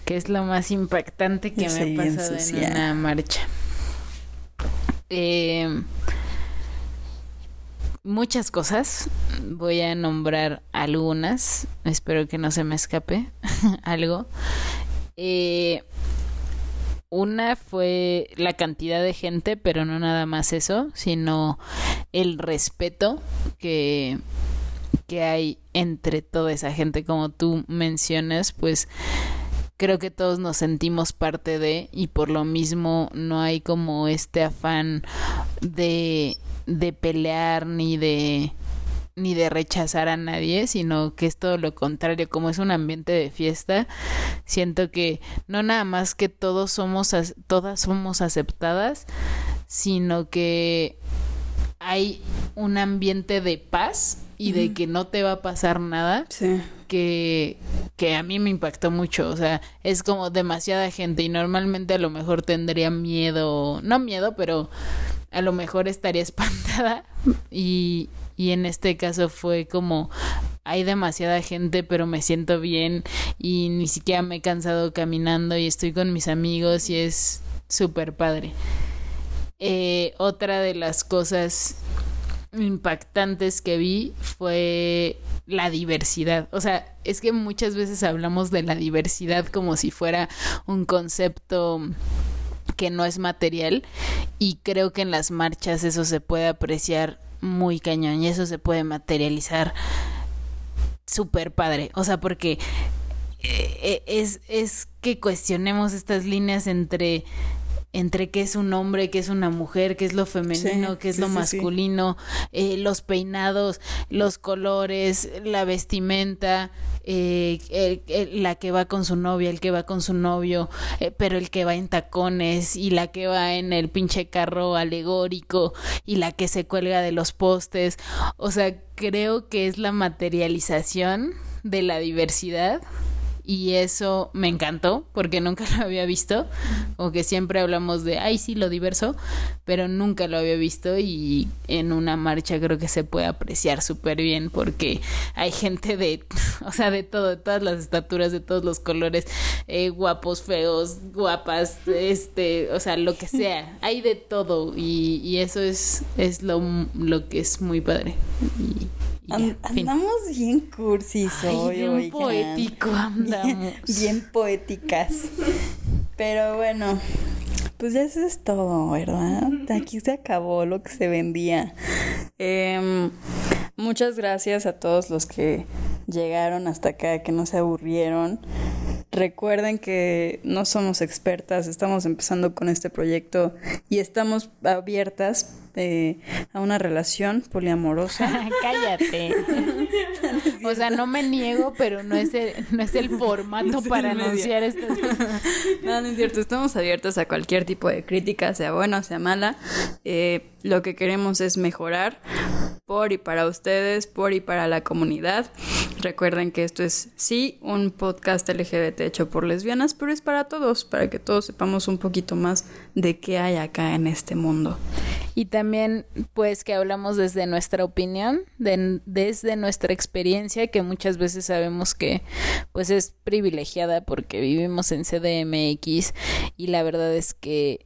¿Qué es lo más impactante que me ha pasado en una marcha? Eh, muchas cosas. Voy a nombrar algunas. Espero que no se me escape algo. Eh, una fue la cantidad de gente, pero no nada más eso, sino el respeto que, que hay entre toda esa gente, como tú mencionas, pues creo que todos nos sentimos parte de y por lo mismo no hay como este afán de, de pelear ni de ni de rechazar a nadie, sino que es todo lo contrario, como es un ambiente de fiesta, siento que no nada más que todos somos todas somos aceptadas, sino que hay un ambiente de paz y de que no te va a pasar nada Sí. que, que a mí me impactó mucho. O sea, es como demasiada gente y normalmente a lo mejor tendría miedo, no miedo, pero a lo mejor estaría espantada y, y en este caso fue como hay demasiada gente pero me siento bien y ni siquiera me he cansado caminando y estoy con mis amigos y es súper padre. Eh, otra de las cosas impactantes que vi fue la diversidad. O sea, es que muchas veces hablamos de la diversidad como si fuera un concepto que no es material y creo que en las marchas eso se puede apreciar muy cañón y eso se puede materializar súper padre. O sea, porque eh, es, es que cuestionemos estas líneas entre entre qué es un hombre, qué es una mujer, qué es lo femenino, Sí, qué es sí, lo sí, masculino, eh, los peinados, los colores, la vestimenta, eh, el- el- la que va con su novia, el que va con su novio, eh, pero el que va en tacones y la que va en el pinche carro alegórico y la que se cuelga de los postes. O sea, creo que es la materialización de la diversidad y eso me encantó porque nunca lo había visto o que siempre hablamos de ay sí lo diverso pero nunca lo había visto y en una marcha creo que se puede apreciar súper bien porque hay gente de o sea de todo de todas las estaturas de todos los colores eh, guapos feos guapas este o sea lo que sea hay de todo y, y eso es es lo, lo que es muy padre. Y, andamos bien cursis Ay, hoy, bien oigan. poético andamos. Bien poéticas. Pero bueno, pues ya eso es todo, ¿verdad? Aquí se acabó lo que se vendía. Em, muchas gracias a todos los que llegaron hasta acá, que no se aburrieron. Recuerden que no somos expertas, estamos empezando con este proyecto y estamos abiertas eh, a una relación poliamorosa. Cállate. o sea, no me niego, pero no es el, no es el formato es para el medio. anunciar estas cosas. No, no es cierto. Estamos abiertos a cualquier tipo de crítica, sea buena o sea mala. Eh, lo que queremos es mejorar por y para ustedes, por y para la comunidad. Recuerden que esto es sí un podcast LGBT hecho por lesbianas, pero es para todos, para que todos sepamos un poquito más de qué hay acá en este mundo. Y también, pues, que hablamos desde nuestra opinión, de- desde nuestra experiencia, que muchas veces sabemos que, pues, es privilegiada porque vivimos en CDMX y la verdad es que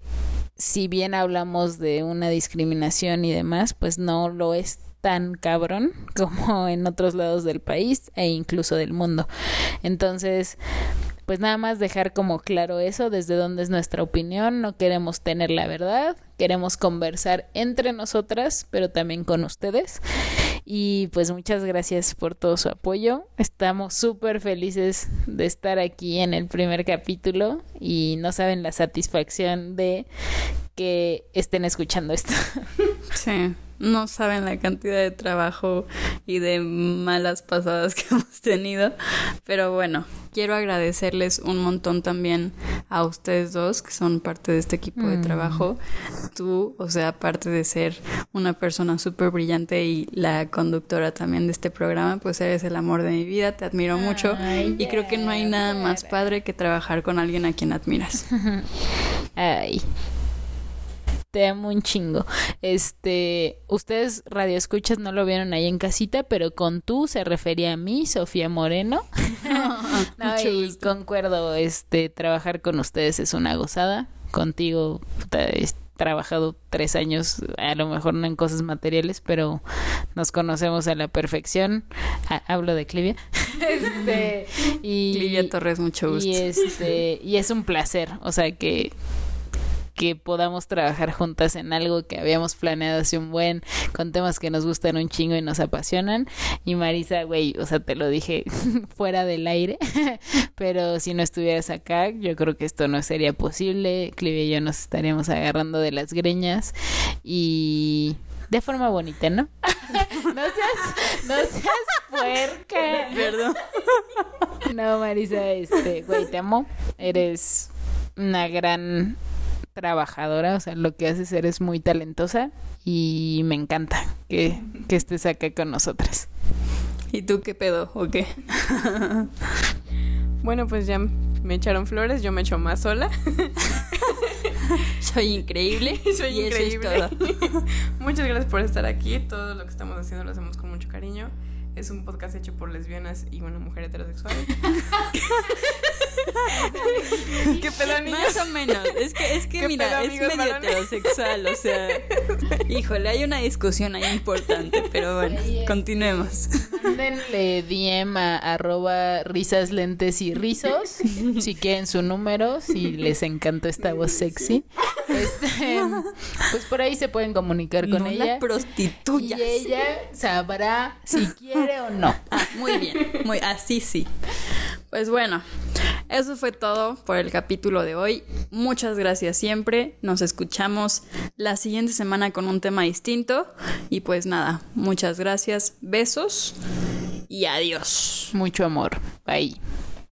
si bien hablamos de una discriminación y demás, pues no lo es tan cabrón como en otros lados del país e incluso del mundo. Entonces, pues nada más dejar como claro eso, desde dónde es nuestra opinión, no queremos tener la verdad, queremos conversar entre nosotras, pero también con ustedes. Y pues muchas gracias por todo su apoyo. Estamos súper felices de estar aquí en el primer capítulo y no saben la satisfacción de que estén escuchando esto. Sí, no saben la cantidad de trabajo y de malas pasadas que hemos tenido, pero bueno, quiero agradecerles un montón también a ustedes dos que son parte de este equipo de trabajo. Tú, o sea, aparte de ser una persona súper brillante y la conductora también de este programa, pues eres el amor de mi vida, te admiro mucho y creo que no hay nada más padre que trabajar con alguien a quien admiras. Ay. Te amo un chingo. Este, ustedes radioescuchas no lo vieron ahí en casita, pero con tú se refería a mí, Sofía Moreno. No, Mucho y gusto. concuerdo, este, trabajar con ustedes es una gozada. Contigo puta, he trabajado tres años, a lo mejor no en cosas materiales, pero nos conocemos a la perfección. Ha- hablo de Clivia. Este, y, Livia Torres, mucho gusto. y este, y es un placer, o sea que que podamos trabajar juntas en algo que habíamos planeado hace un buen, con temas que nos gustan un chingo y nos apasionan. Y Marisa, güey, o sea, te lo dije fuera del aire, pero si no estuvieras acá, yo creo que esto no sería posible. Clive y yo nos estaríamos agarrando de las greñas y de forma bonita, ¿no? no seas, no seas puerca. Perdón. No, Marisa, este, güey, te amo. Eres una gran trabajadora, o sea, lo que haces eres muy talentosa y me encanta que, que estés acá con nosotras. ¿Y tú qué pedo o qué? Bueno, pues ya me echaron flores, yo me echo más sola. Soy increíble. Soy y eso es increíble. todo. Muchas gracias por estar aquí. Todo lo que estamos haciendo lo hacemos con mucho cariño. Es un podcast hecho por lesbianas y una mujer heterosexual. ¿Qué pedo, niños? Más o menos. Es que, es que ¿Qué mira, pedo, es medio varones? heterosexual, o sea. Híjole, hay una discusión ahí importante, pero bueno, continuemos. Mándenle DM a arroba risas, lentes y rizos si quieren su número, si les encantó esta voz sexy. Este, pues por ahí se pueden comunicar con no ella. la prostituyas. Y ella sabrá si quiere o no. Ah, muy bien, muy así sí. Pues bueno, eso fue todo por el capítulo de hoy. Muchas gracias siempre. Nos escuchamos la siguiente semana con un tema distinto. Y pues nada, muchas gracias. Besos y adiós. Mucho amor. Bye.